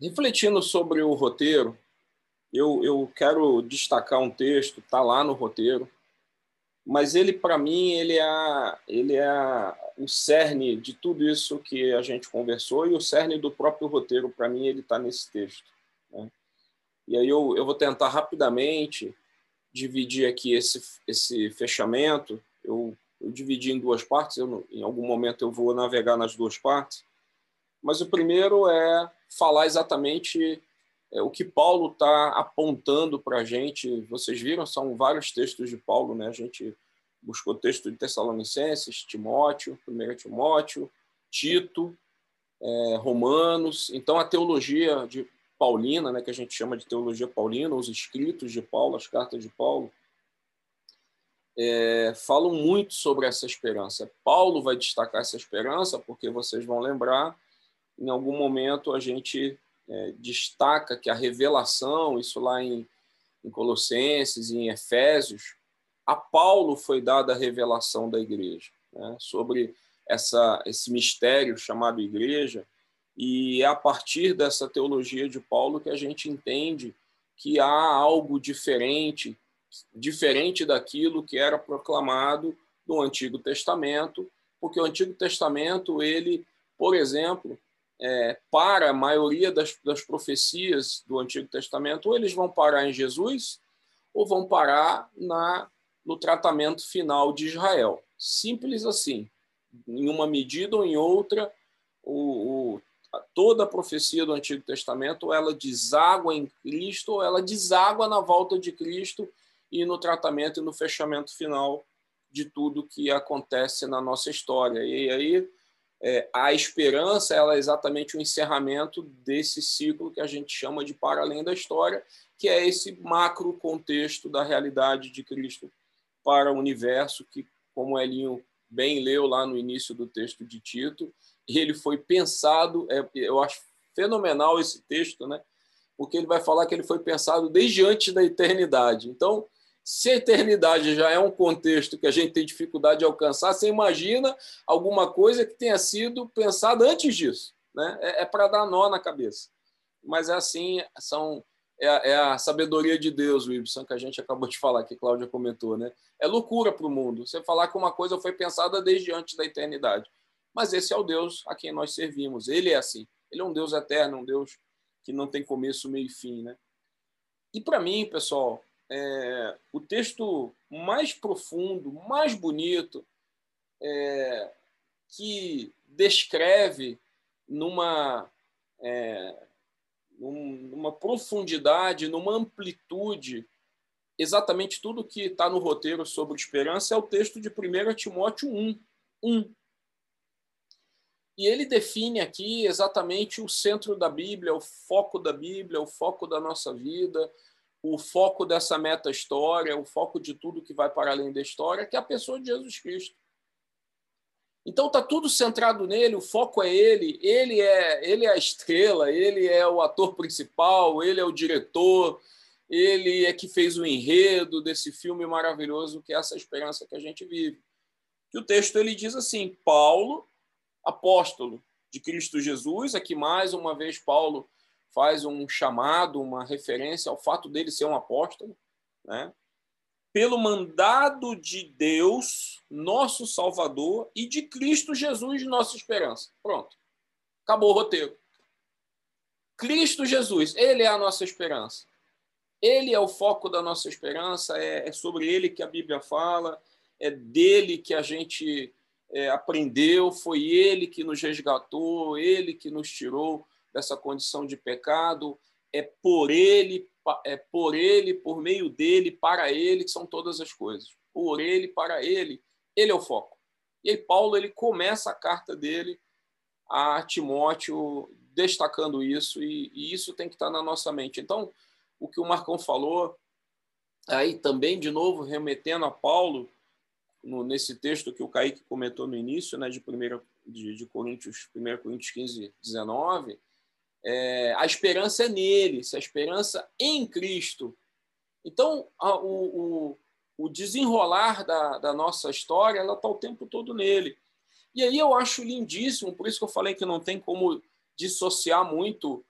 refletindo sobre o roteiro, eu, eu quero destacar um texto, está lá no roteiro, mas ele, para mim, ele é, ele é o cerne de tudo isso que a gente conversou e o cerne do próprio roteiro, para mim, ele está nesse texto. Né? E aí eu, eu vou tentar rapidamente dividir aqui esse, esse fechamento. Eu, eu dividi em duas partes, eu, em algum momento eu vou navegar nas duas partes. Mas o primeiro é falar exatamente é, o que Paulo está apontando para a gente. Vocês viram, são vários textos de Paulo, né? A gente buscou texto de Tessalonicenses, Timóteo, 1 Timóteo, Tito, é, Romanos. Então, a teologia de Paulina, né, que a gente chama de teologia paulina, os escritos de Paulo, as cartas de Paulo, é, falam muito sobre essa esperança. Paulo vai destacar essa esperança, porque vocês vão lembrar, em algum momento a gente é, destaca que a revelação, isso lá em, em Colossenses em Efésios, a Paulo foi dada a revelação da igreja né, sobre essa, esse mistério chamado igreja, e é a partir dessa teologia de Paulo que a gente entende que há algo diferente, diferente daquilo que era proclamado no Antigo Testamento, porque o Antigo Testamento, ele, por exemplo, é, para a maioria das, das profecias do Antigo Testamento, ou eles vão parar em Jesus, ou vão parar na no tratamento final de Israel. Simples assim. Em uma medida ou em outra, o, o, toda a profecia do Antigo Testamento ela deságua em Cristo, ou ela deságua na volta de Cristo e no tratamento e no fechamento final de tudo que acontece na nossa história. E aí é, a esperança ela é exatamente o encerramento desse ciclo que a gente chama de para além da história, que é esse macro contexto da realidade de Cristo para o universo, que, como Elinho bem leu lá no início do texto de Tito, ele foi pensado, é, eu acho fenomenal esse texto, né? porque ele vai falar que ele foi pensado desde antes da eternidade. Então, se a eternidade já é um contexto que a gente tem dificuldade de alcançar, você imagina alguma coisa que tenha sido pensada antes disso. Né? É, é para dar nó na cabeça. Mas é assim, são é a, é a sabedoria de Deus, Wilson, que a gente acabou de falar, que Cláudia comentou. Né? É loucura para o mundo você falar que uma coisa foi pensada desde antes da eternidade. Mas esse é o Deus a quem nós servimos. Ele é assim. Ele é um Deus eterno, um Deus que não tem começo, meio e fim. Né? E para mim, pessoal, é, o texto mais profundo, mais bonito, é, que descreve numa, é, numa profundidade, numa amplitude, exatamente tudo que está no roteiro sobre esperança é o texto de 1 Timóteo 1. 1. E ele define aqui exatamente o centro da Bíblia, o foco da Bíblia, o foco da nossa vida, o foco dessa meta-história, o foco de tudo que vai para além da história, que é a pessoa de Jesus Cristo. Então está tudo centrado nele, o foco é ele, ele é, ele é a estrela, ele é o ator principal, ele é o diretor, ele é que fez o enredo desse filme maravilhoso que é essa esperança que a gente vive. Que o texto ele diz assim: Paulo, apóstolo de Cristo Jesus, aqui mais uma vez Paulo faz um chamado, uma referência ao fato dele ser um apóstolo, né? pelo mandado de Deus, nosso Salvador, e de Cristo Jesus, nossa esperança. Pronto. Acabou o roteiro. Cristo Jesus, ele é a nossa esperança. Ele é o foco da nossa esperança, é, é sobre ele que a Bíblia fala, é dele que a gente é, aprendeu, foi ele que nos resgatou, ele que nos tirou dessa condição de pecado, é por ele, é por ele, por meio dele, para ele que são todas as coisas. Por ele, para ele, ele é o foco. E aí Paulo ele começa a carta dele a Timóteo destacando isso e, e isso tem que estar na nossa mente. Então, o que o Marcão falou aí também de novo remetendo a Paulo no, nesse texto que o Kaique comentou no início, né, de primeira de, de Coríntios, 1 Coríntios 15, 19, é, a esperança é nele, a esperança em Cristo. Então, a, o, o, o, desenrolar da, da nossa história ela está o tempo todo nele. E aí eu acho lindíssimo, por isso que eu falei que não tem como dissociar muito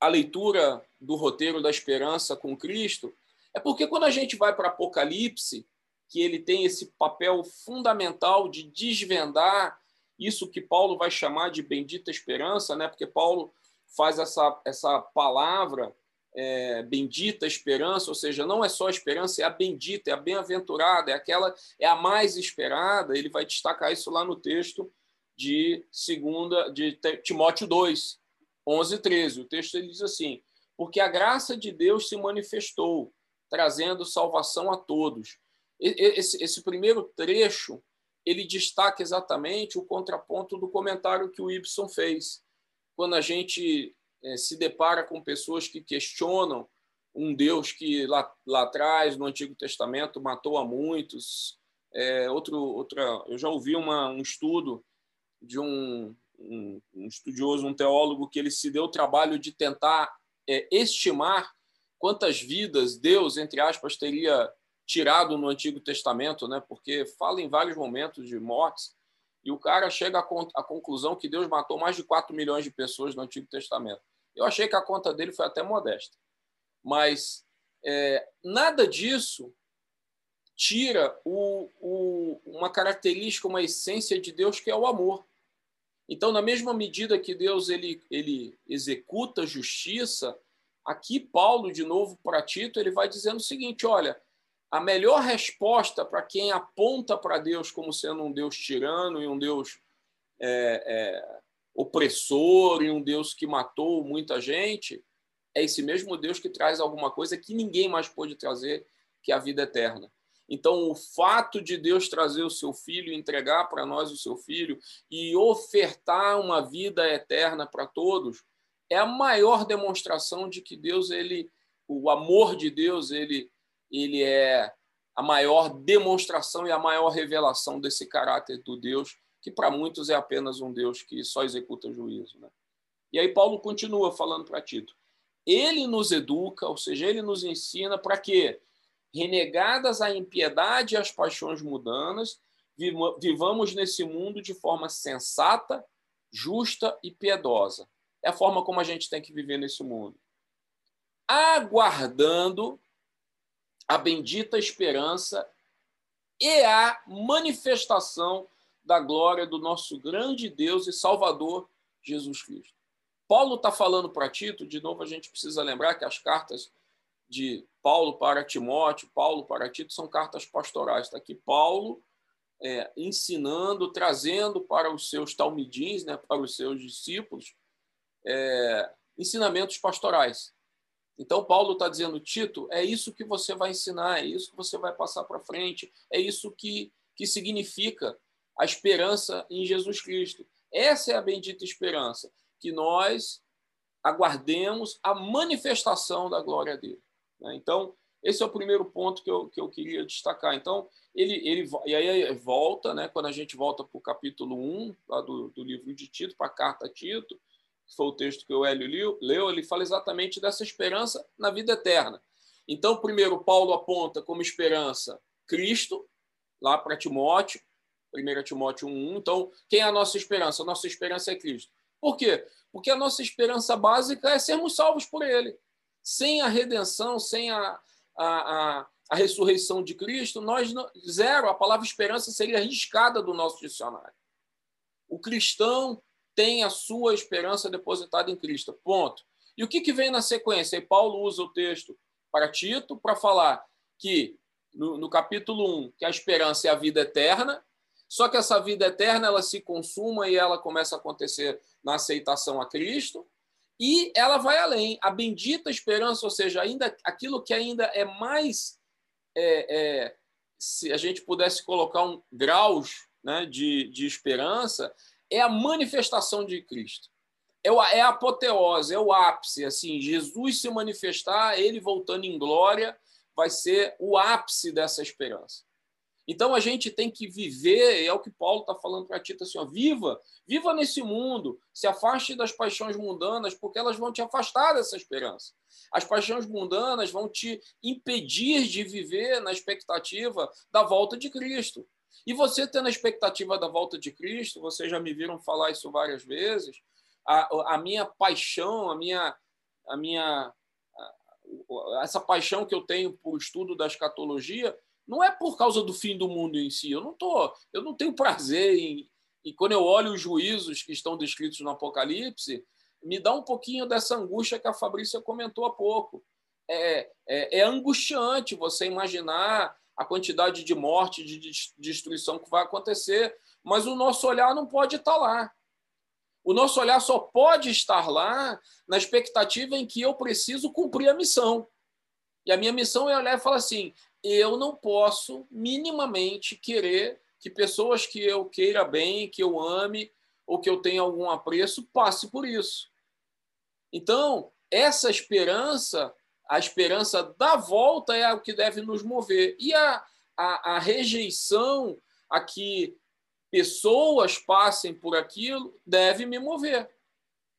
a leitura do roteiro da esperança com Cristo, é porque quando a gente vai para Apocalipse, que ele tem esse papel fundamental de desvendar isso que Paulo vai chamar de bendita esperança, né? Porque Paulo faz essa, essa palavra é, bendita esperança, ou seja, não é só esperança, é a bendita, é a bem-aventurada, é aquela, é a mais esperada. Ele vai destacar isso lá no texto de segunda de Timóteo 2, 11 e 13. O texto ele diz assim: porque a graça de Deus se manifestou, trazendo salvação a todos. Esse, esse primeiro trecho ele destaca exatamente o contraponto do comentário que o Ibson fez. Quando a gente é, se depara com pessoas que questionam um Deus que lá, lá atrás, no Antigo Testamento, matou a muitos. É, outro, outra, eu já ouvi uma, um estudo de um, um, um, estudioso, um teólogo, que ele se deu o trabalho de tentar é, estimar quantas vidas Deus, entre aspas, teria tirado no Antigo Testamento, né? porque fala em vários momentos de mortes, e o cara chega à conclusão que Deus matou mais de 4 milhões de pessoas no Antigo Testamento. Eu achei que a conta dele foi até modesta. Mas é, nada disso tira o, o, uma característica, uma essência de Deus que é o amor. Então, na mesma medida que Deus ele, ele executa justiça, aqui Paulo, de novo, para Tito, ele vai dizendo o seguinte: olha, a melhor resposta para quem aponta para Deus como sendo um Deus tirano e um Deus é, é, opressor e um Deus que matou muita gente, é esse mesmo Deus que traz alguma coisa que ninguém mais pôde trazer, que é a vida eterna. Então, o fato de Deus trazer o seu filho, entregar para nós o seu filho e ofertar uma vida eterna para todos, é a maior demonstração de que Deus, ele, o amor de Deus, ele, ele é a maior demonstração e a maior revelação desse caráter do Deus que para muitos é apenas um Deus que só executa juízo. Né? E aí Paulo continua falando para Tito. Ele nos educa, ou seja, ele nos ensina para que, renegadas a impiedade e as paixões mudanas, vivamos nesse mundo de forma sensata, justa e piedosa. É a forma como a gente tem que viver nesse mundo. Aguardando a bendita esperança e a manifestação da glória do nosso grande Deus e Salvador Jesus Cristo. Paulo está falando para Tito, de novo a gente precisa lembrar que as cartas de Paulo para Timóteo, Paulo para Tito, são cartas pastorais. Está aqui Paulo é, ensinando, trazendo para os seus talmidins, né, para os seus discípulos, é, ensinamentos pastorais. Então, Paulo está dizendo, Tito, é isso que você vai ensinar, é isso que você vai passar para frente, é isso que, que significa a esperança em Jesus Cristo. Essa é a bendita esperança, que nós aguardemos a manifestação da glória dele. Né? Então, esse é o primeiro ponto que eu, que eu queria destacar. Então, ele, ele e aí volta, né, quando a gente volta para o capítulo 1 lá do, do livro de Tito, para a carta a Tito, que foi o texto que o Hélio leu, ele fala exatamente dessa esperança na vida eterna. Então, primeiro, Paulo aponta como esperança Cristo, lá para Timóteo, 1 Timóteo 1. Então, quem é a nossa esperança? A nossa esperança é Cristo. Por quê? Porque a nossa esperança básica é sermos salvos por Ele. Sem a redenção, sem a, a, a, a ressurreição de Cristo, nós zero, a palavra esperança seria arriscada do nosso dicionário. O cristão tem a sua esperança depositada em Cristo. Ponto. E o que, que vem na sequência? E Paulo usa o texto para Tito para falar que, no, no capítulo 1, que a esperança é a vida eterna, só que essa vida eterna ela se consuma e ela começa a acontecer na aceitação a Cristo. E ela vai além. A bendita esperança, ou seja, ainda aquilo que ainda é mais. É, é, se a gente pudesse colocar um graus né, de, de esperança, é a manifestação de Cristo. É, é a apoteose, é o ápice. Assim, Jesus se manifestar, ele voltando em glória, vai ser o ápice dessa esperança. Então a gente tem que viver, é o que Paulo está falando para Tito assim: ó, viva, viva nesse mundo, se afaste das paixões mundanas, porque elas vão te afastar dessa esperança. As paixões mundanas vão te impedir de viver na expectativa da volta de Cristo. E você tendo a expectativa da volta de Cristo, vocês já me viram falar isso várias vezes, a, a minha paixão, a minha a minha essa paixão que eu tenho por estudo da escatologia não é por causa do fim do mundo em si. Eu não tô, eu não tenho prazer em e quando eu olho os juízos que estão descritos no Apocalipse, me dá um pouquinho dessa angústia que a Fabrícia comentou há pouco. É, é, é angustiante você imaginar a quantidade de morte, de destruição que vai acontecer, mas o nosso olhar não pode estar lá. O nosso olhar só pode estar lá na expectativa em que eu preciso cumprir a missão. E a minha missão é olhar e falar assim: eu não posso minimamente querer que pessoas que eu queira bem, que eu ame ou que eu tenha algum apreço passe por isso. Então, essa esperança, a esperança da volta é o que deve nos mover. E a, a, a rejeição a que pessoas passem por aquilo deve me mover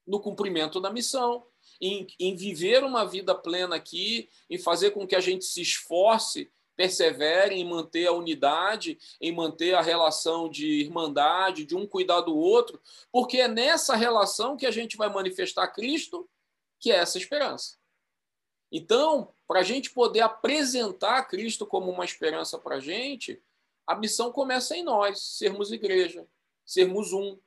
no cumprimento da missão, em, em viver uma vida plena aqui, em fazer com que a gente se esforce persevere em manter a unidade, em manter a relação de irmandade, de um cuidar do outro, porque é nessa relação que a gente vai manifestar Cristo, que é essa esperança. Então, para a gente poder apresentar Cristo como uma esperança para a gente, a missão começa em nós, sermos igreja, sermos um.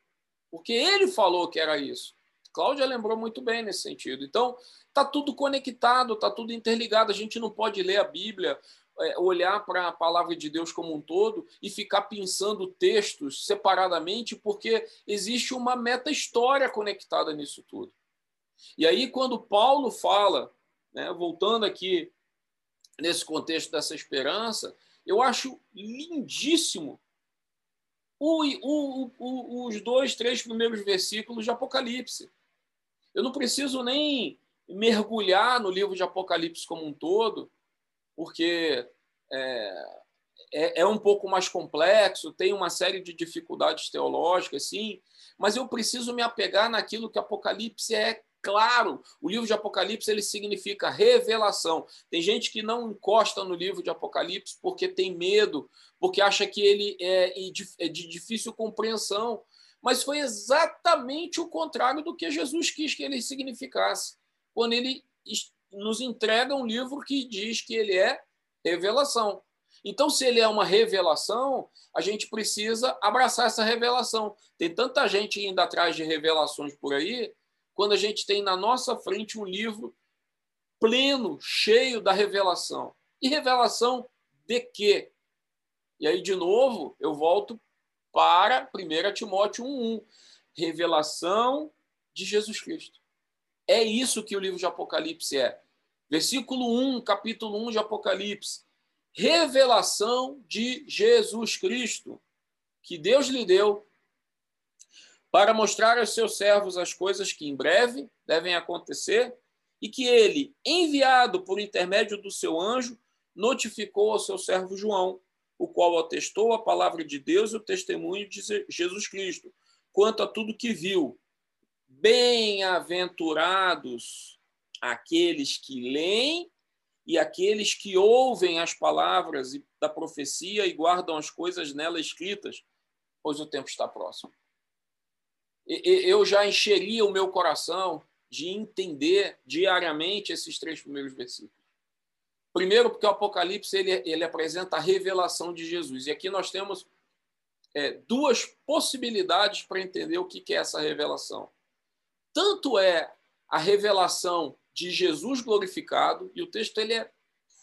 Porque ele falou que era isso. Cláudia lembrou muito bem nesse sentido. Então, está tudo conectado, está tudo interligado. A gente não pode ler a Bíblia é, olhar para a palavra de Deus como um todo e ficar pensando textos separadamente, porque existe uma meta-história conectada nisso tudo. E aí, quando Paulo fala, né, voltando aqui nesse contexto dessa esperança, eu acho lindíssimo o, o, o, os dois, três primeiros versículos de Apocalipse. Eu não preciso nem mergulhar no livro de Apocalipse como um todo, porque é, é, é, um pouco mais complexo, tem uma série de dificuldades teológicas, sim, mas eu preciso me apegar naquilo que Apocalipse é claro. O livro de Apocalipse ele significa revelação. Tem gente que não encosta no livro de Apocalipse porque tem medo, porque acha que ele é, é de difícil compreensão. Mas foi exatamente o contrário do que Jesus quis que ele significasse. Quando ele nos entrega um livro que diz que ele é revelação. Então, se ele é uma revelação, a gente precisa abraçar essa revelação. Tem tanta gente indo atrás de revelações por aí, quando a gente tem na nossa frente um livro pleno, cheio da revelação. E revelação de quê? E aí, de novo, eu volto para 1 Timóteo 1,1. Revelação de Jesus Cristo. É isso que o livro de Apocalipse é. Versículo 1, capítulo 1 de Apocalipse. Revelação de Jesus Cristo, que Deus lhe deu para mostrar aos seus servos as coisas que em breve devem acontecer e que ele, enviado por intermédio do seu anjo, notificou ao seu servo João, o qual atestou a palavra de Deus e o testemunho de Jesus Cristo, quanto a tudo que viu. Bem-aventurados aqueles que leem e aqueles que ouvem as palavras da profecia e guardam as coisas nela escritas, pois o tempo está próximo. Eu já encheria o meu coração de entender diariamente esses três primeiros versículos. Primeiro, porque o Apocalipse ele, ele apresenta a revelação de Jesus. E aqui nós temos é, duas possibilidades para entender o que, que é essa revelação. Tanto é a revelação de Jesus glorificado, e o texto ele é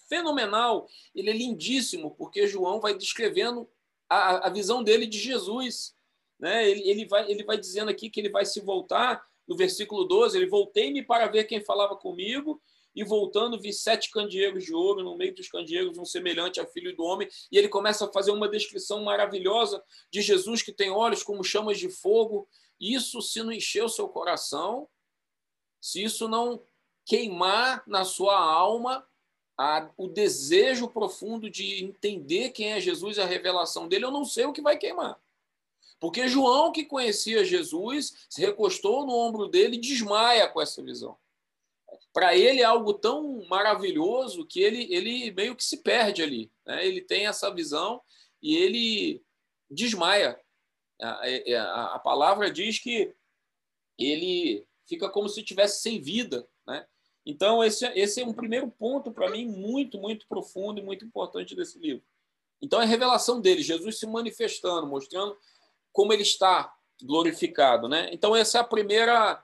fenomenal, ele é lindíssimo, porque João vai descrevendo a, a visão dele de Jesus. Né? Ele, ele, vai, ele vai dizendo aqui que ele vai se voltar, no versículo 12, ele voltei-me para ver quem falava comigo, e voltando vi sete candeeiros de ouro, no meio dos candeeiros um semelhante a filho do homem, e ele começa a fazer uma descrição maravilhosa de Jesus que tem olhos como chamas de fogo. Isso, se não encher o seu coração, se isso não queimar na sua alma a, o desejo profundo de entender quem é Jesus e a revelação dele, eu não sei o que vai queimar. Porque João, que conhecia Jesus, se recostou no ombro dele e desmaia com essa visão. Para ele é algo tão maravilhoso que ele, ele meio que se perde ali. Né? Ele tem essa visão e ele desmaia. A, a, a palavra diz que ele fica como se tivesse sem vida. Né? Então, esse, esse é um primeiro ponto, para mim, muito, muito profundo e muito importante desse livro. Então, é a revelação dele, Jesus se manifestando, mostrando como ele está glorificado. Né? Então, essa é a primeira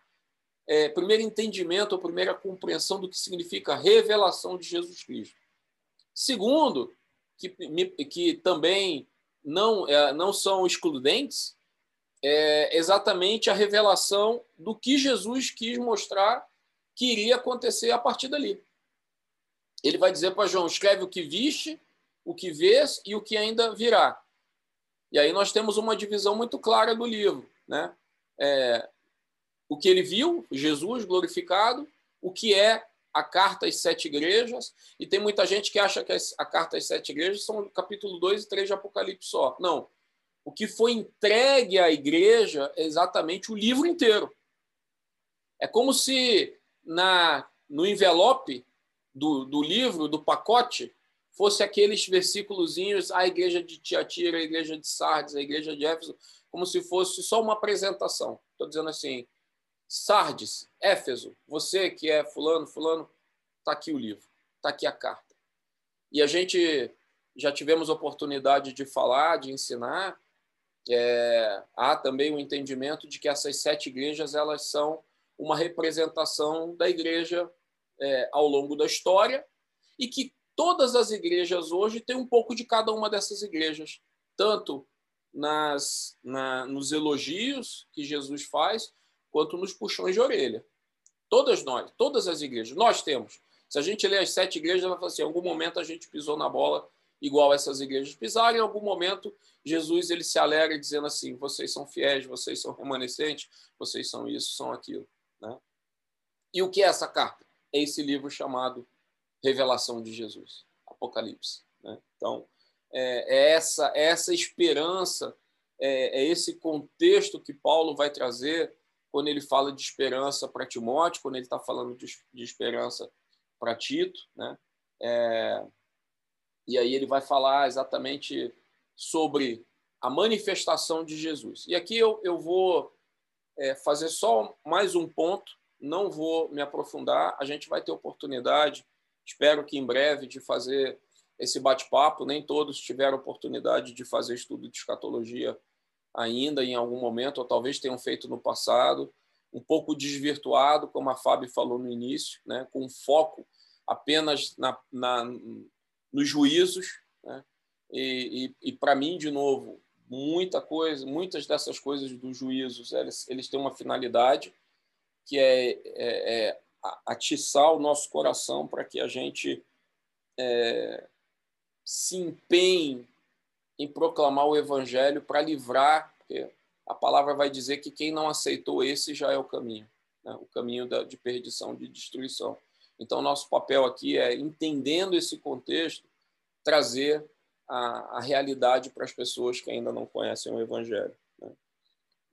é, primeiro entendimento, a primeira compreensão do que significa revelação de Jesus Cristo. Segundo, que, que também não, é, não são excludentes, é exatamente a revelação do que Jesus quis mostrar que iria acontecer a partir dali. Ele vai dizer para João: escreve o que viste, o que vês e o que ainda virá. E aí nós temos uma divisão muito clara do livro. Né? É, o que ele viu, Jesus glorificado, o que é a carta às sete igrejas, e tem muita gente que acha que a carta às sete igrejas são capítulo 2 e 3 de Apocalipse só. Não. O que foi entregue à igreja é exatamente o livro inteiro. É como se na no envelope do, do livro, do pacote, fosse aqueles versículozinhos, a igreja de Tiatira, a igreja de Sardes, a igreja de Éfeso, como se fosse só uma apresentação. Estou dizendo assim, Sardes, Éfeso, você que é fulano, fulano, está aqui o livro, está aqui a carta. E a gente já tivemos oportunidade de falar, de ensinar. É, há também o um entendimento de que essas sete igrejas elas são uma representação da igreja é, ao longo da história e que todas as igrejas hoje têm um pouco de cada uma dessas igrejas, tanto nas, na, nos elogios que Jesus faz, quanto nos puxões de orelha. Todas nós, todas as igrejas, nós temos. Se a gente ler as sete igrejas, ela fala assim: em algum momento a gente pisou na bola igual essas igrejas pisaram, em algum momento Jesus ele se alegra dizendo assim: vocês são fiéis, vocês são remanescentes, vocês são isso, são aquilo. Né? E o que é essa carta? É esse livro chamado Revelação de Jesus, Apocalipse. Né? Então, é, é essa, é essa esperança, é, é esse contexto que Paulo vai trazer quando ele fala de esperança para Timóteo, quando ele está falando de, de esperança para Tito, né? É, e aí ele vai falar exatamente sobre a manifestação de Jesus. E aqui eu, eu vou é, fazer só mais um ponto, não vou me aprofundar, a gente vai ter oportunidade, espero que em breve, de fazer esse bate-papo. Nem todos tiveram oportunidade de fazer estudo de escatologia ainda em algum momento, ou talvez tenham feito no passado, um pouco desvirtuado, como a Fábio falou no início, né, com foco apenas na, na nos juízos. Né, e, e, e para mim, de novo, muita coisa, muitas dessas coisas dos juízos, eles, eles têm uma finalidade que é, é, é atiçar o nosso coração para que a gente é, se empenhe em proclamar o evangelho para livrar, porque a palavra vai dizer que quem não aceitou esse já é o caminho, né? o caminho da, de perdição, de destruição. Então, nosso papel aqui é, entendendo esse contexto, trazer a, a realidade para as pessoas que ainda não conhecem o Evangelho. Né?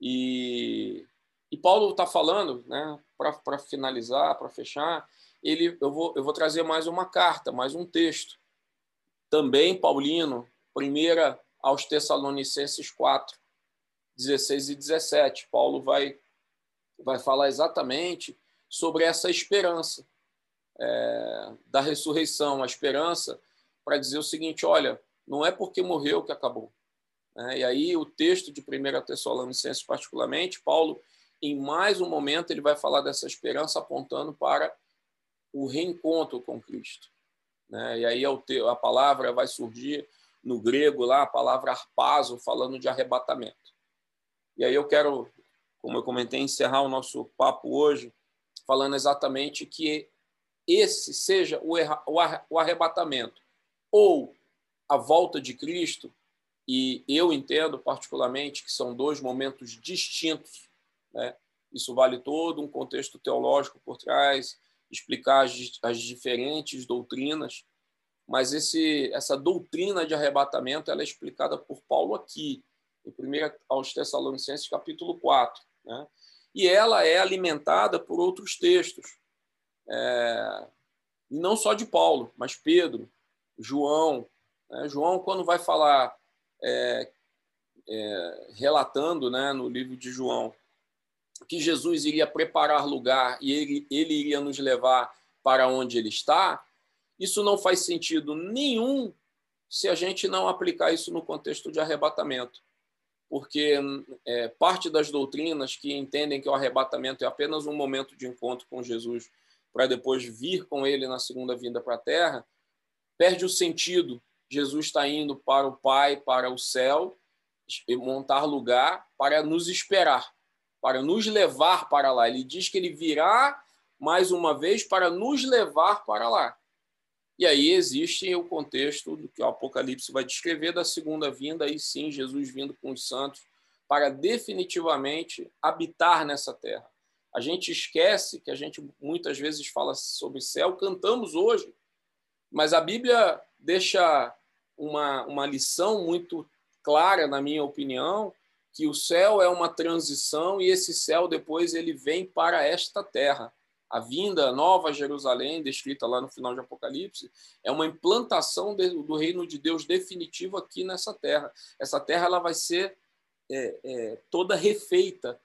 E, e Paulo está falando, né, para finalizar, para fechar, ele, eu, vou, eu vou trazer mais uma carta, mais um texto. Também Paulino, primeira aos Tessalonicenses 4, 16 e 17. Paulo vai, vai falar exatamente sobre essa esperança é, da ressurreição, a esperança para dizer o seguinte: olha, não é porque morreu que acabou. É, e aí o texto de 1 Tessalonicenses, particularmente, Paulo, em mais um momento, ele vai falar dessa esperança apontando para o reencontro com Cristo. Né? E aí a palavra vai surgir no grego lá a palavra arpazo, falando de arrebatamento. E aí eu quero, como eu comentei, encerrar o nosso papo hoje falando exatamente que esse seja o arrebatamento ou a volta de Cristo, e eu entendo particularmente que são dois momentos distintos, né? Isso vale todo um contexto teológico por trás, explicar as, as diferentes doutrinas mas esse, essa doutrina de arrebatamento ela é explicada por Paulo aqui, em 1 aos Tessalonicenses, capítulo 4. Né? E ela é alimentada por outros textos, é, não só de Paulo, mas Pedro, João. Né? João, quando vai falar, é, é, relatando né, no livro de João, que Jesus iria preparar lugar e ele, ele iria nos levar para onde ele está, isso não faz sentido nenhum se a gente não aplicar isso no contexto de arrebatamento. Porque é, parte das doutrinas que entendem que o arrebatamento é apenas um momento de encontro com Jesus para depois vir com ele na segunda vinda para a terra, perde o sentido. Jesus está indo para o Pai, para o céu, montar lugar para nos esperar, para nos levar para lá. Ele diz que ele virá mais uma vez para nos levar para lá. E aí existe o contexto do que o Apocalipse vai descrever da segunda vinda, aí sim, Jesus vindo com os santos para definitivamente habitar nessa terra. A gente esquece que a gente muitas vezes fala sobre céu, cantamos hoje, mas a Bíblia deixa uma, uma lição muito clara, na minha opinião, que o céu é uma transição e esse céu depois ele vem para esta terra a vinda nova Jerusalém, descrita lá no final de Apocalipse, é uma implantação do reino de Deus definitivo aqui nessa terra. Essa terra ela vai ser é, é, toda refeita.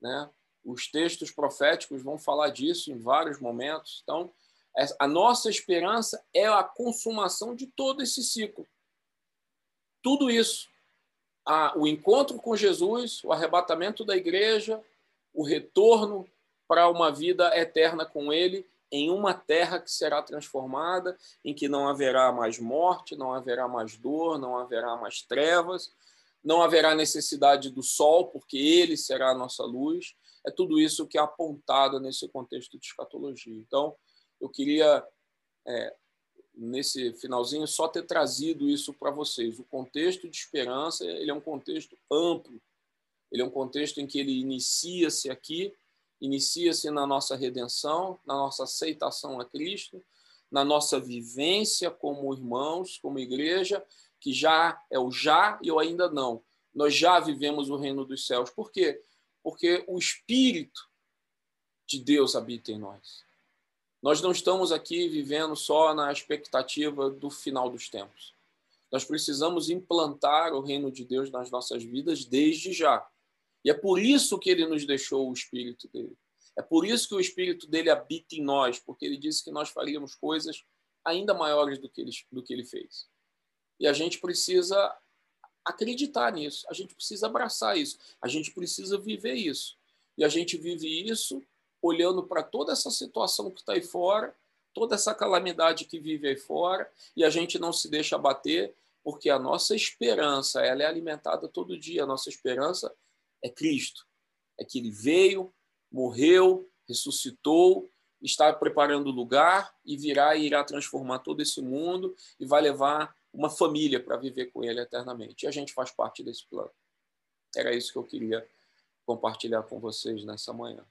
Né? Os textos proféticos vão falar disso em vários momentos. Então, a nossa esperança é a consumação de todo esse ciclo. Tudo isso. O encontro com Jesus, o arrebatamento da igreja, o retorno para uma vida eterna com Ele em uma terra que será transformada, em que não haverá mais morte, não haverá mais dor, não haverá mais trevas, não haverá necessidade do sol, porque Ele será a nossa luz. É tudo isso que é apontado nesse contexto de escatologia. Então, eu queria, é, nesse finalzinho, só ter trazido isso para vocês. O contexto de esperança ele é um contexto amplo, ele é um contexto em que ele inicia-se aqui inicia-se na nossa redenção, na nossa aceitação a Cristo, na nossa vivência como irmãos, como igreja, que já é o já e o ainda não. Nós já vivemos o reino dos céus. Por quê? Porque o Espírito de Deus habita em nós. Nós não estamos aqui vivendo só na expectativa do final dos tempos. Nós precisamos implantar o reino de Deus nas nossas vidas desde já. E é por isso que ele nos deixou o Espírito dele. É por isso que o Espírito dele habita em nós, porque ele disse que nós faríamos coisas ainda maiores do que ele, do que ele fez. E a gente precisa acreditar nisso, a gente precisa abraçar isso, a gente precisa viver isso. E a gente vive isso olhando para toda essa situação que está aí fora, toda essa calamidade que vive aí fora, e a gente não se deixa abater, porque a nossa esperança ela é alimentada todo dia. A nossa esperança é Cristo. É que ele veio, morreu, ressuscitou, está preparando o lugar e virá e irá transformar todo esse mundo e vai levar uma família para viver com ele eternamente. E a gente faz parte desse plano. Era isso que eu queria compartilhar com vocês nessa manhã.